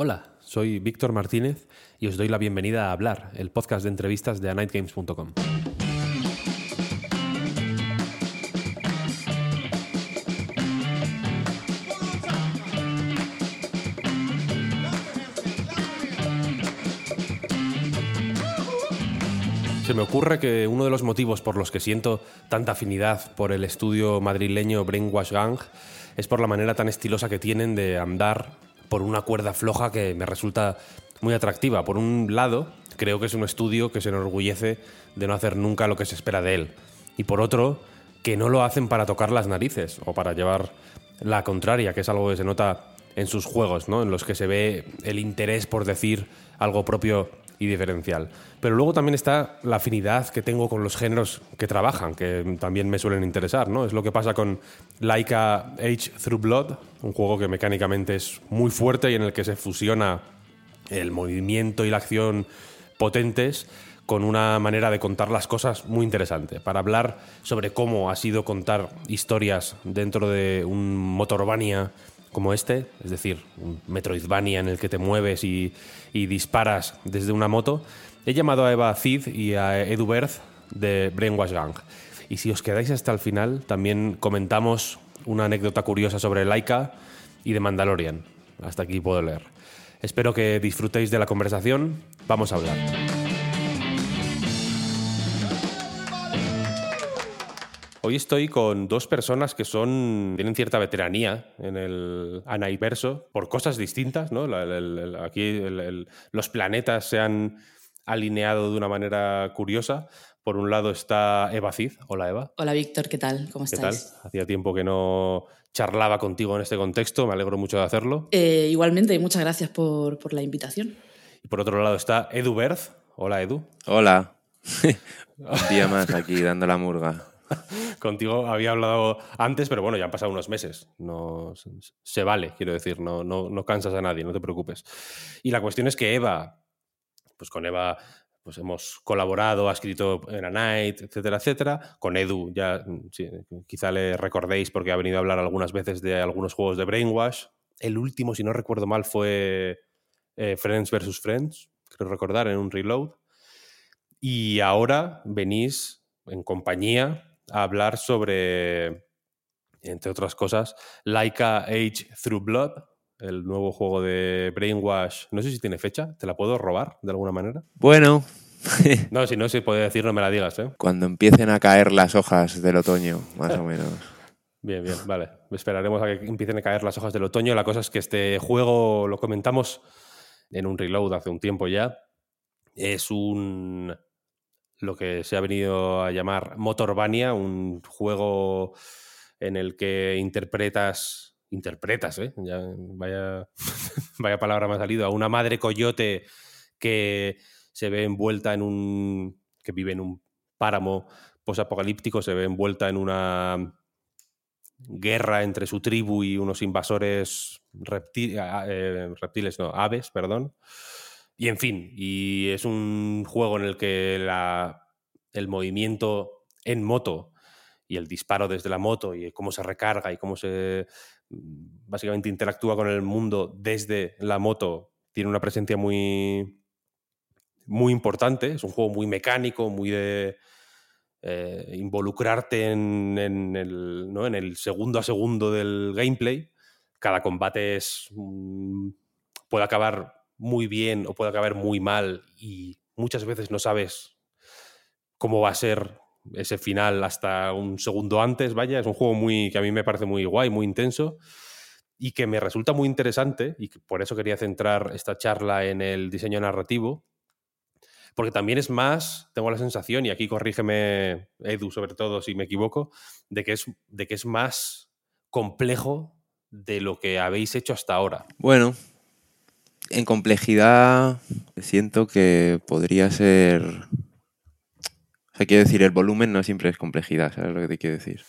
Hola, soy Víctor Martínez y os doy la bienvenida a Hablar, el podcast de entrevistas de anightgames.com. Se me ocurre que uno de los motivos por los que siento tanta afinidad por el estudio madrileño Brainwash Gang es por la manera tan estilosa que tienen de andar por una cuerda floja que me resulta muy atractiva. Por un lado, creo que es un estudio que se enorgullece de no hacer nunca lo que se espera de él. Y por otro, que no lo hacen para tocar las narices o para llevar la contraria, que es algo que se nota en sus juegos, ¿no? en los que se ve el interés por decir algo propio y diferencial. Pero luego también está la afinidad que tengo con los géneros que trabajan, que también me suelen interesar. ¿no? Es lo que pasa con Laika Age Through Blood, un juego que mecánicamente es muy fuerte y en el que se fusiona el movimiento y la acción potentes con una manera de contar las cosas muy interesante. Para hablar sobre cómo ha sido contar historias dentro de un Motorvania como este, es decir, un Metroidvania en el que te mueves y, y disparas desde una moto, he llamado a Eva Cid y a Edu Berth de Brainwash Gang. Y si os quedáis hasta el final, también comentamos una anécdota curiosa sobre Laika y de Mandalorian. Hasta aquí puedo leer. Espero que disfrutéis de la conversación. Vamos a hablar. Hoy estoy con dos personas que son tienen cierta veteranía en el Anaiverso por cosas distintas, ¿no? La- el- el- aquí el- el- los planetas se han alineado de una manera curiosa. Por un lado está Eva Cid. Hola Eva. Hola Víctor, ¿qué tal? ¿Cómo ¿Qué tal? Hacía tiempo que no charlaba contigo en este contexto. Me alegro mucho de hacerlo. Eh, igualmente, y muchas gracias por, por la invitación. Y por otro lado está Edu Berth. Hola Edu. Hola. Un día más aquí dando la murga. Contigo había hablado antes, pero bueno, ya han pasado unos meses. No, se vale, quiero decir, no, no, no cansas a nadie, no te preocupes. Y la cuestión es que Eva, pues con Eva pues hemos colaborado, ha escrito en A Night, etcétera, etcétera. Con Edu ya mm, quizá le recordéis porque ha venido a hablar algunas veces de algunos juegos de Brainwash. El último, si no recuerdo mal, fue eh, Friends vs. Friends, creo recordar, en un reload. Y ahora venís en compañía a hablar sobre, entre otras cosas, Laika Age Through Blood, el nuevo juego de Brainwash. No sé si tiene fecha, ¿te la puedo robar de alguna manera? Bueno, No, si no se puede decir, no me la digas, ¿eh? cuando empiecen a caer las hojas del otoño, más o menos. Bien, bien, vale. Esperaremos a que empiecen a caer las hojas del otoño. La cosa es que este juego, lo comentamos en un reload hace un tiempo ya, es un lo que se ha venido a llamar Motorvania, un juego en el que interpretas, interpretas, ¿eh? Ya, vaya, vaya palabra me ha salido, a una madre coyote que se ve envuelta en un, que vive en un páramo posapocalíptico se ve envuelta en una guerra entre su tribu y unos invasores eh, reptiles, no, aves, perdón. Y en fin, y es un juego en el que la, el movimiento en moto y el disparo desde la moto y cómo se recarga y cómo se básicamente interactúa con el mundo desde la moto tiene una presencia muy muy importante, es un juego muy mecánico, muy de eh, involucrarte en, el, ¿no? en, el, segundo a segundo del gameplay. Cada combate es, puede acabar muy bien o puede acabar muy mal y muchas veces no sabes cómo va a ser ese final hasta un segundo antes, vaya, es un juego muy que a mí me parece muy guay, muy intenso y que me resulta muy interesante y por eso quería centrar esta charla en el diseño narrativo, porque también es más, tengo la sensación, y aquí corrígeme Edu sobre todo si me equivoco, de que es, de que es más complejo de lo que habéis hecho hasta ahora. Bueno, en complejidad siento que podría ser... O sea, quiero decir, el volumen no siempre es complejidad, ¿sabes lo que te quiero decir?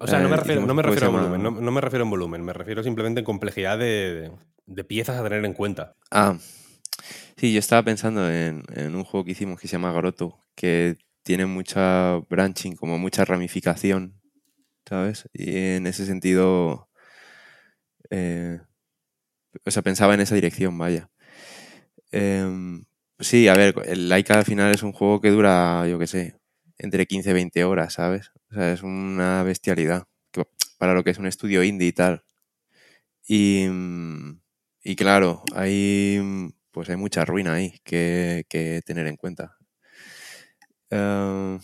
O sea, no me eh, refiero, no me refiero a volumen, no, me refiero en volumen, me refiero simplemente en complejidad de, de piezas a tener en cuenta. Ah, Sí, yo estaba pensando en, un juego que hicimos que se llama Grotto, que tiene mucha branching, como mucha ramificación, ¿sabes? Y en ese sentido, eh, o sea, pensaba en esa dirección, vaya. Em, sí, a ver, el Laika al final es un juego que dura, yo qué sé, entre 15 y 20 horas, ¿sabes? O sea, es una bestialidad para lo que es un estudio indie y tal. Y, y claro, hay pues hay mucha ruina ahí que, tener en cuenta. Em,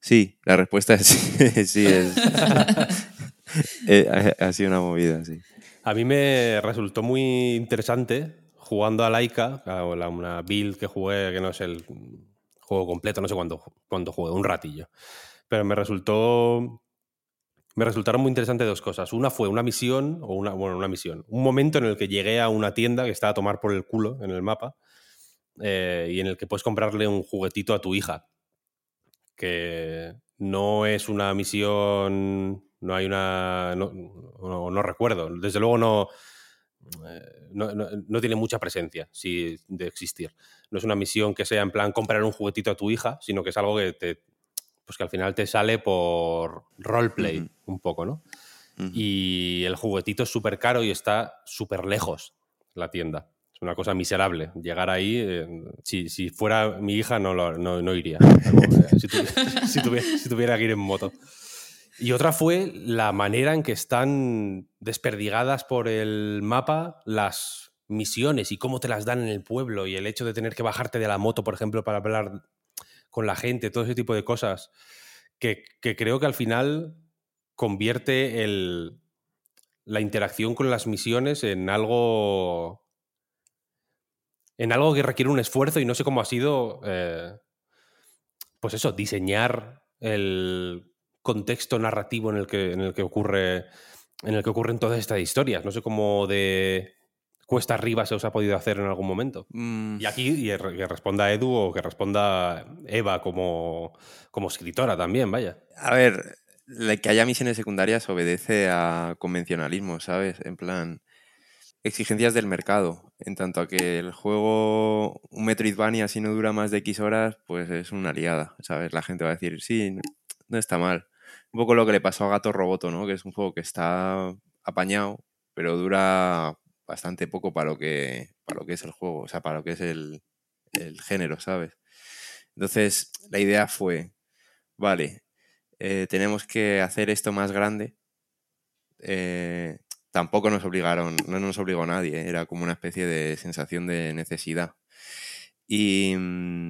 sí, la respuesta es sí, es, eh, ha, sido una movida, sí. A mí me resultó muy interesante jugando a Laika, una build que jugué, que no es el juego completo, no sé cuándo, jugué, un ratillo. Pero me resultó me resultaron muy interesantes dos cosas. Una fue una misión, o una, bueno, una misión, un momento en el que llegué a una tienda que estaba a tomar por el culo en el mapa eh, y en el que puedes comprarle un juguetito a tu hija. Que no es una misión, no hay una. No, no, recuerdo. Desde luego no, eh, no, no, tiene mucha presencia si, de existir. No es una misión que sea en plan comprar un juguetito a tu hija, sino que es algo que te, pues que al final te sale por roleplay un poco, ¿no? Y el juguetito es súper caro y está súper lejos la tienda. Es una cosa miserable. Llegar ahí, eh, si, fuera mi hija no, no, iría. Eh, si, tuviera, que ir en moto. Y otra fue la manera en que están desperdigadas por el mapa las misiones y cómo te las dan en el pueblo y el hecho de tener que bajarte de la moto, por ejemplo, para hablar con la gente, todo ese tipo de cosas, que, creo que al final convierte el, la interacción con las misiones en algo. en algo que requiere un esfuerzo y no sé cómo ha sido. Eh, pues eso, diseñar el contexto narrativo en el que, en el que ocurre. en el que ocurren todas estas historias. No sé cómo de cuesta arriba se os ha podido hacer en algún momento? Mm. Y aquí y que responda Edu o que responda Eva como, como escritora también, vaya. A ver, que haya misiones secundarias obedece a convencionalismo, ¿sabes? En plan, exigencias del mercado. En tanto a que el juego, un Metroidvania, si no dura más de X horas, pues es una aliada, ¿sabes? La gente va a decir, sí, no está mal. Un poco lo que le pasó a Gato Roboto, ¿no? Que es un juego que está apañado, pero dura bastante poco para lo que, para lo que es el juego, o sea, para lo que es el, género, ¿sabes? Entonces, la idea fue, vale, eh, tenemos que hacer esto más grande. Eh, tampoco nos obligaron, no nos obligó nadie, ¿eh? era como una especie de sensación de necesidad. Y mm,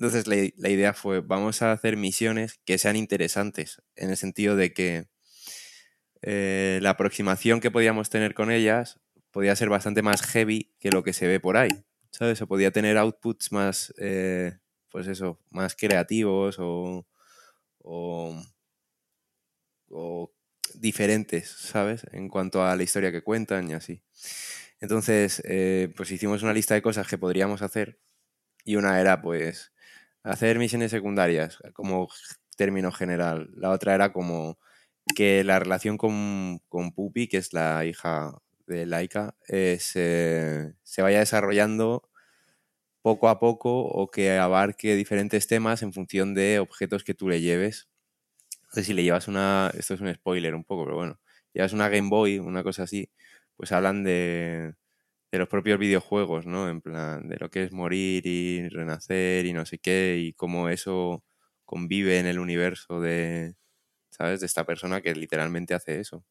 entonces la, la idea fue, vamos a hacer misiones que sean interesantes, en el sentido de que eh, la aproximación que podíamos tener con ellas podía ser bastante más heavy que lo que se ve por ahí. ¿Sabes? O podía tener outputs más, eh, pues eso, más creativos o, o, diferentes, ¿sabes? En cuanto a la historia que cuentan y así. Entonces, eh, pues hicimos una lista de cosas que podríamos hacer y una era, pues, hacer misiones secundarias, como término general. La otra era como que la relación con, con Pupi, que es la hija de Laika, eh, se, se vaya desarrollando poco a poco o que abarque diferentes temas en función de objetos que tú le lleves. Sé si le llevas una, esto es un spoiler un poco, pero bueno, llevas una Game Boy, una cosa así, pues hablan de, de los propios videojuegos, ¿no? En plan, de lo que es morir y renacer y no sé qué, y cómo eso convive en el universo de, ¿sabes? De esta persona que literalmente hace eso.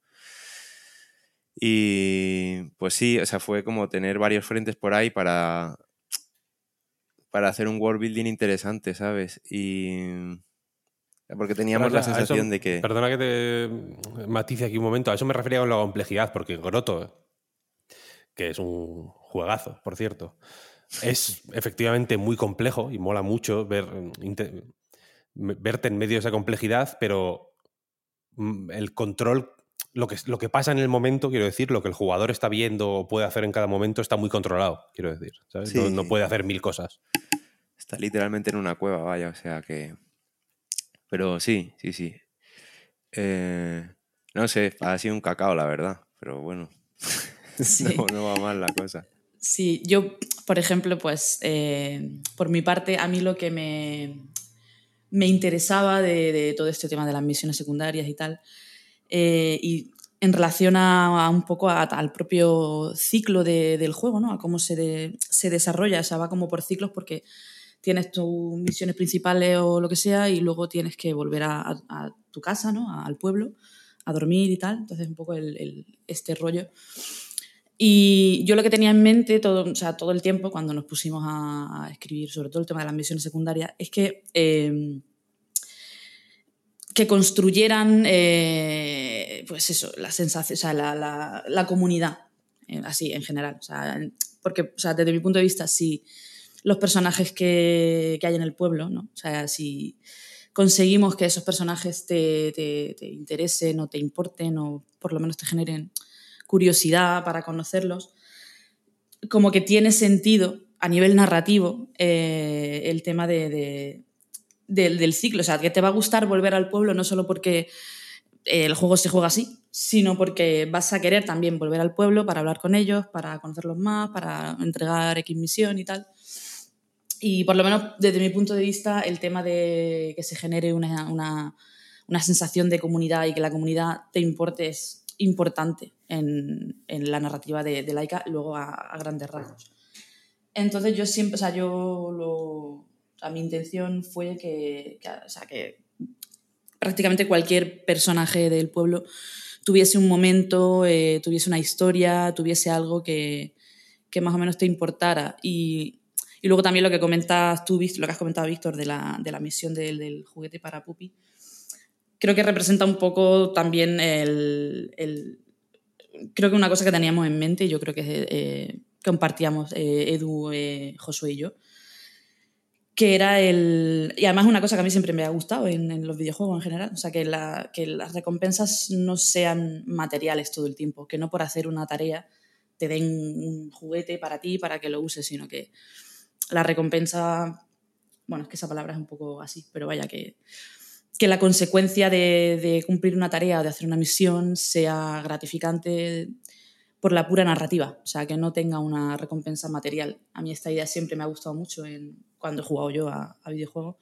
Y pues sí, o sea, fue como tener varios frentes por ahí para, para hacer un world building interesante, ¿sabes? Y... Porque teníamos la sensación de que... Perdona que te matice aquí un momento. A eso me refería con la complejidad, porque Grotto, que es un juegazo, por cierto, es efectivamente muy complejo y mola mucho ver, verte en medio de esa complejidad, pero mm, el control lo que, lo que pasa en el momento, quiero decir, lo que el jugador está viendo o puede hacer en cada momento está muy controlado, quiero decir. No, puede hacer mil cosas. Está literalmente en una cueva, vaya, o sea que. Pero sí, sí, sí. Eh, no sé, ha sido un cacao, la verdad, pero bueno. no, va mal la cosa. Sí, yo, por ejemplo, pues eh, por mi parte, a mí lo que me, me interesaba de, todo este tema de las misiones secundarias y tal, eh, y en relación a, un poco al propio ciclo del juego, ¿no? A cómo se, se desarrolla, o sea, va como por ciclos porque tienes tus misiones principales o lo que sea y luego tienes que volver a, tu casa, ¿no? Al pueblo, a dormir y tal. Entonces, un poco este rollo. Y yo lo que tenía en mente todo, o sea, todo el tiempo cuando nos pusimos a, escribir sobre todo el tema de las misiones secundarias es que eh, que construyeran, eh, pues eso, la sensación, la, la, comunidad, eh, así en general. O sea, porque, o sea, desde mi punto de vista, si los personajes que, que hay en el pueblo, ¿no? O sea, si conseguimos que esos personajes te, interesen o te importen o por lo menos te generen curiosidad para conocerlos, como que tiene sentido a nivel narrativo eh, el tema de, del, ciclo. O sea, que te va a gustar volver al pueblo no solo porque eh, el juego se juega así, sino porque vas a querer también volver al pueblo para hablar con ellos, para conocerlos más, para entregar X misión y tal. Y por lo menos desde mi punto de vista, el tema de que se genere una, una, una sensación de comunidad y que la comunidad te importe es importante en, en la narrativa de, de Laika, luego a, a, grandes rasgos. Entonces yo siempre, o sea, yo lo, mi intención fue que, que prácticamente cualquier personaje del pueblo tuviese un momento, eh, tuviese una historia, tuviese algo que, más o menos te importara. Y, luego también lo que comentas tú, lo que has comentado, Víctor, de la, misión del, juguete para Pupi, creo que representa un poco también el, creo que una cosa que teníamos en mente, y yo creo que eh, compartíamos eh, Edu, Josué y yo, que era el... Y además una cosa que a mí siempre me ha gustado en, los videojuegos en general, o sea, que, la, que, las recompensas no sean materiales todo el tiempo, que no por hacer una tarea te den un juguete para ti, para que lo uses, sino que la recompensa, bueno, es que esa palabra es un poco así, pero vaya, que, que la consecuencia de, de cumplir una tarea o de hacer una misión sea gratificante por la pura narrativa, o sea, que no tenga una recompensa material. A mí esta idea siempre me ha gustado mucho cuando he jugado yo a, videojuegos.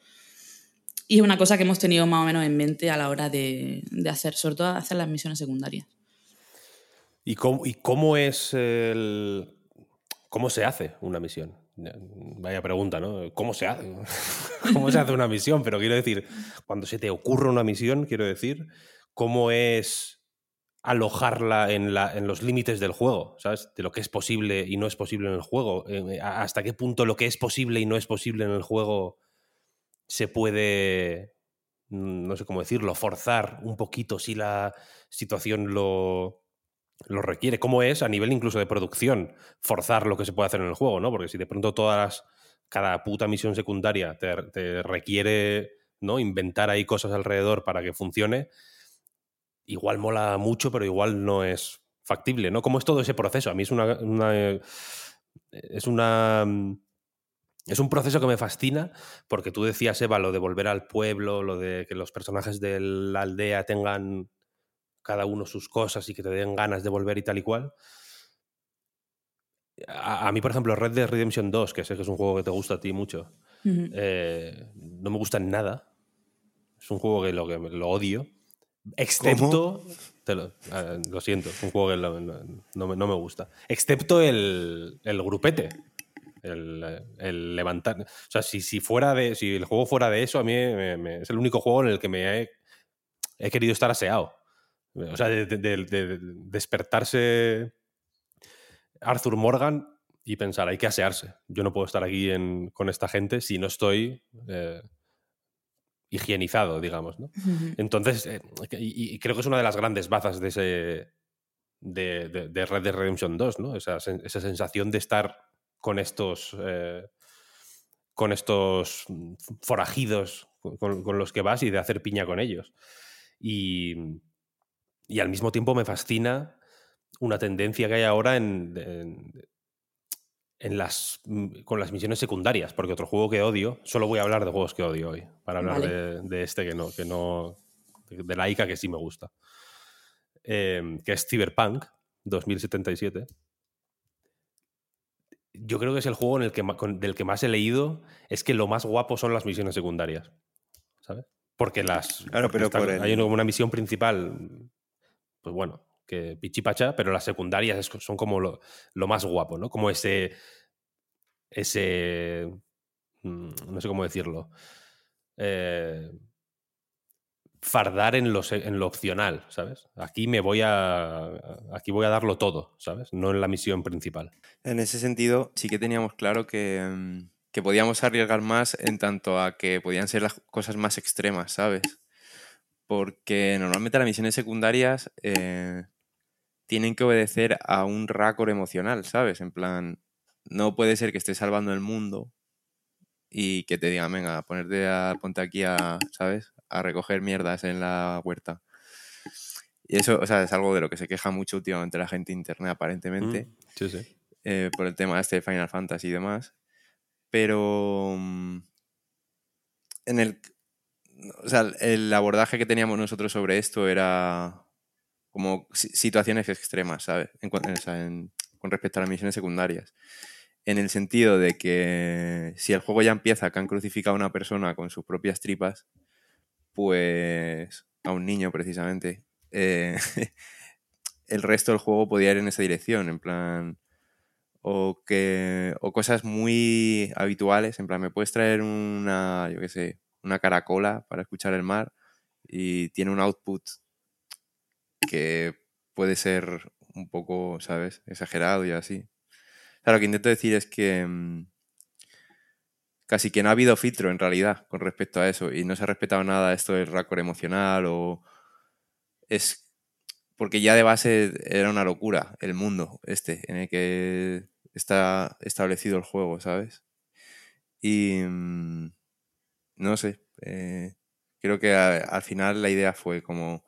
Y es una cosa que hemos tenido más o menos en mente a la hora de, hacer, sobre todo hacer las misiones secundarias. ¿Y cómo, y cómo es el. ¿Cómo se hace una misión? Vaya pregunta, ¿no? ¿Cómo se hace? ¿Cómo se hace una misión? Pero quiero decir, cuando se te ocurre una misión, quiero decir, ¿cómo es alojarla en, la, en los límites del juego, ¿sabes? De lo que es posible y no es posible en el juego. Eh, hasta qué punto lo que es posible y no es posible en el juego se puede, mm, no sé cómo decirlo, forzar un poquito si la situación lo, lo requiere. ¿Cómo es a nivel incluso de producción forzar lo que se puede hacer en el juego, ¿no? Porque si de pronto todas cada puta misión secundaria te, requiere ¿no? inventar ahí cosas alrededor para que funcione, igual mola mucho, pero igual no es factible, ¿no? ¿Cómo es todo ese proceso? A mí es una, es una es un proceso que me fascina porque tú decías, Eva, lo de volver al pueblo, lo de que los personajes de la aldea tengan cada uno sus cosas y que te den ganas de volver y tal y cual. A, mí, por ejemplo, Red Dead Redemption 2, que sé que es un juego que te gusta a ti mucho, eh, no me gusta en nada. Es un juego que lo, que lo odio. Excepto. lo, siento, es un juego que no, me gusta. Excepto el, el grupete. El, levantar. O sea, si, si, fuera de. Si el juego fuera de eso, a mí es el único juego en el que me he, he querido estar aseado. O sea, de, despertarse Arthur Morgan y pensar, hay que asearse. Yo no puedo estar aquí con esta gente si no estoy eh, higienizado, digamos. ¿no? Entonces, eh, y, creo que es una de las grandes bazas de ese. De, Red Dead Redemption 2, ¿no? Esa, esa sensación de estar con estos. Eh, con estos forajidos con, con, los que vas y de hacer piña con ellos. Y, y al mismo tiempo me fascina una tendencia que hay ahora en, en, las, mm, con las misiones secundarias, porque otro juego que odio, solo voy a hablar de juegos que odio hoy, para hablar de, este que no, que no, de la ICA que sí me gusta, em, que es Cyberpunk 2077. Yo creo que es el juego en el que, del que más he leído, es que lo más guapo son las misiones secundarias, ¿sabes? Porque las. Claro, pero hay una misión principal pues bueno, que pichipacha, pero las secundarias son como lo, más guapo, ¿no? Como ese. Ese. Mm, no sé cómo decirlo. Eh, fardar en lo, en lo opcional, ¿sabes? Aquí me voy a. Aquí voy a darlo todo, ¿sabes? No en la misión principal. En ese sentido, sí que teníamos claro que, mm, que podíamos arriesgar más en tanto a que podían ser las cosas más extremas, ¿sabes? Porque normalmente las misiones secundarias eh, tienen que obedecer a un racor emocional, ¿sabes? En plan, no puede ser que estés salvando el mundo y que te digan, venga, ponerte a, ponte aquí a, ¿sabes? A recoger mierdas en la huerta. Y eso, o sea, es algo de lo que se queja mucho últimamente la gente interna, aparentemente. Mm, sí, sí. Eh, por el tema este de Final Fantasy y demás. Pero mm, en el, o sea, el abordaje que teníamos nosotros sobre esto era como situaciones extremas, ¿sabes? con respecto a las misiones secundarias. En el sentido de que si el juego ya empieza que han crucificado a una persona con sus propias tripas, pues a un niño precisamente, eh, el resto del juego podía ir en esa dirección, en plan, o que, o cosas muy habituales, en plan, me puedes traer una, yo qué sé, una caracola para escuchar el mar y tiene un output que puede ser un poco, ¿sabes? Exagerado y así. Claro, lo que intento decir es que mm, casi que no ha habido filtro en realidad con respecto a eso y no se ha respetado nada esto del raccord emocional o es porque ya de base era una locura el mundo este en el que está establecido el juego, ¿sabes? Y mm, no sé, eh, creo que al final la idea fue como,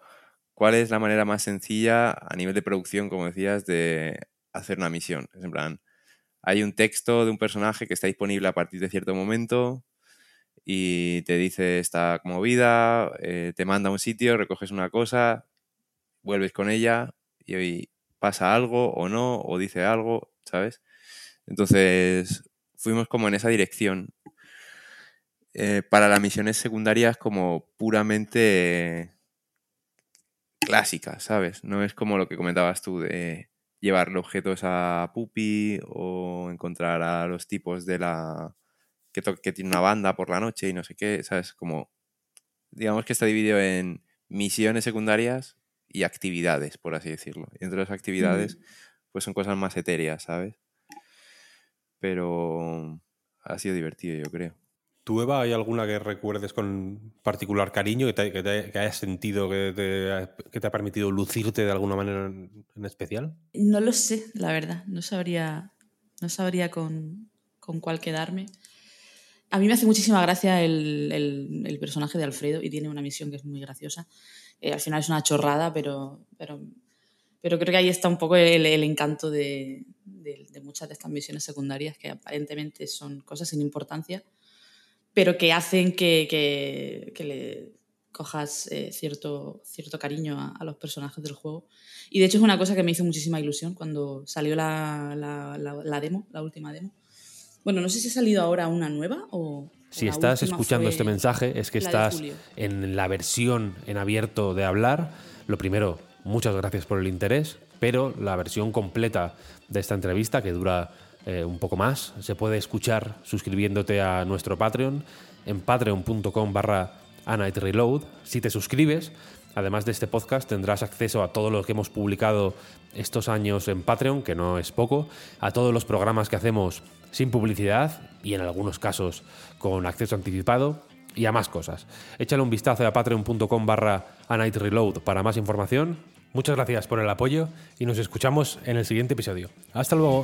¿cuál es la manera más sencilla a nivel de producción, como decías, de hacer una misión? Es en plan, hay un texto de un personaje que está disponible a partir de cierto momento y te dice esta movida, eh, te manda a un sitio, recoges una cosa, vuelves con ella y hoy pasa algo o no, o dice algo, ¿sabes? Entonces fuimos como en esa dirección eh, para las misiones secundarias como puramente clásicas, ¿sabes? No es como lo que comentabas tú de llevarle objetos a Pupi o encontrar a los tipos de la que, que tiene una banda por la noche y no sé qué, ¿sabes? Como digamos que está dividido en misiones secundarias y actividades, por así decirlo. Y entre las actividades, pues son cosas más etéreas, ¿sabes? Pero ha sido divertido, yo creo. ¿Tú, Eva, hay alguna que recuerdes con particular cariño, que, te, que, hayas sentido que te, ha permitido lucirte de alguna manera en, especial? No lo sé, la verdad. No sabría, no sabría con, con cuál quedarme. A mí me hace muchísima gracia el, el, personaje de Alfredo y tiene una misión que es muy graciosa. Eh, al final es una chorrada, pero, pero Pero creo que ahí está un poco el, encanto de, muchas de estas misiones secundarias, que aparentemente son cosas sin importancia, pero que hacen que, le cojas eh, cierto, cierto cariño a, los personajes del juego. Y de hecho es una cosa que me hizo muchísima ilusión cuando salió la, la demo, la última demo. Bueno, no sé si ha salido ahora una nueva o... Si estás escuchando este mensaje es que estás en la versión en abierto de hablar. Lo primero, Muchas gracias por el interés, pero la versión completa de esta entrevista, que dura eh, un poco más, se puede escuchar suscribiéndote a nuestro Patreon en patreon.com barra Reload. Si te suscribes, además de este podcast, tendrás acceso a todo lo que hemos publicado estos años en Patreon, que no es poco, a todos los programas que hacemos sin publicidad y en algunos casos con acceso anticipado y a más cosas. Échale un vistazo a patreon.com barra Reload para más información. Muchas gracias por el apoyo y nos escuchamos en el siguiente episodio. Hasta luego.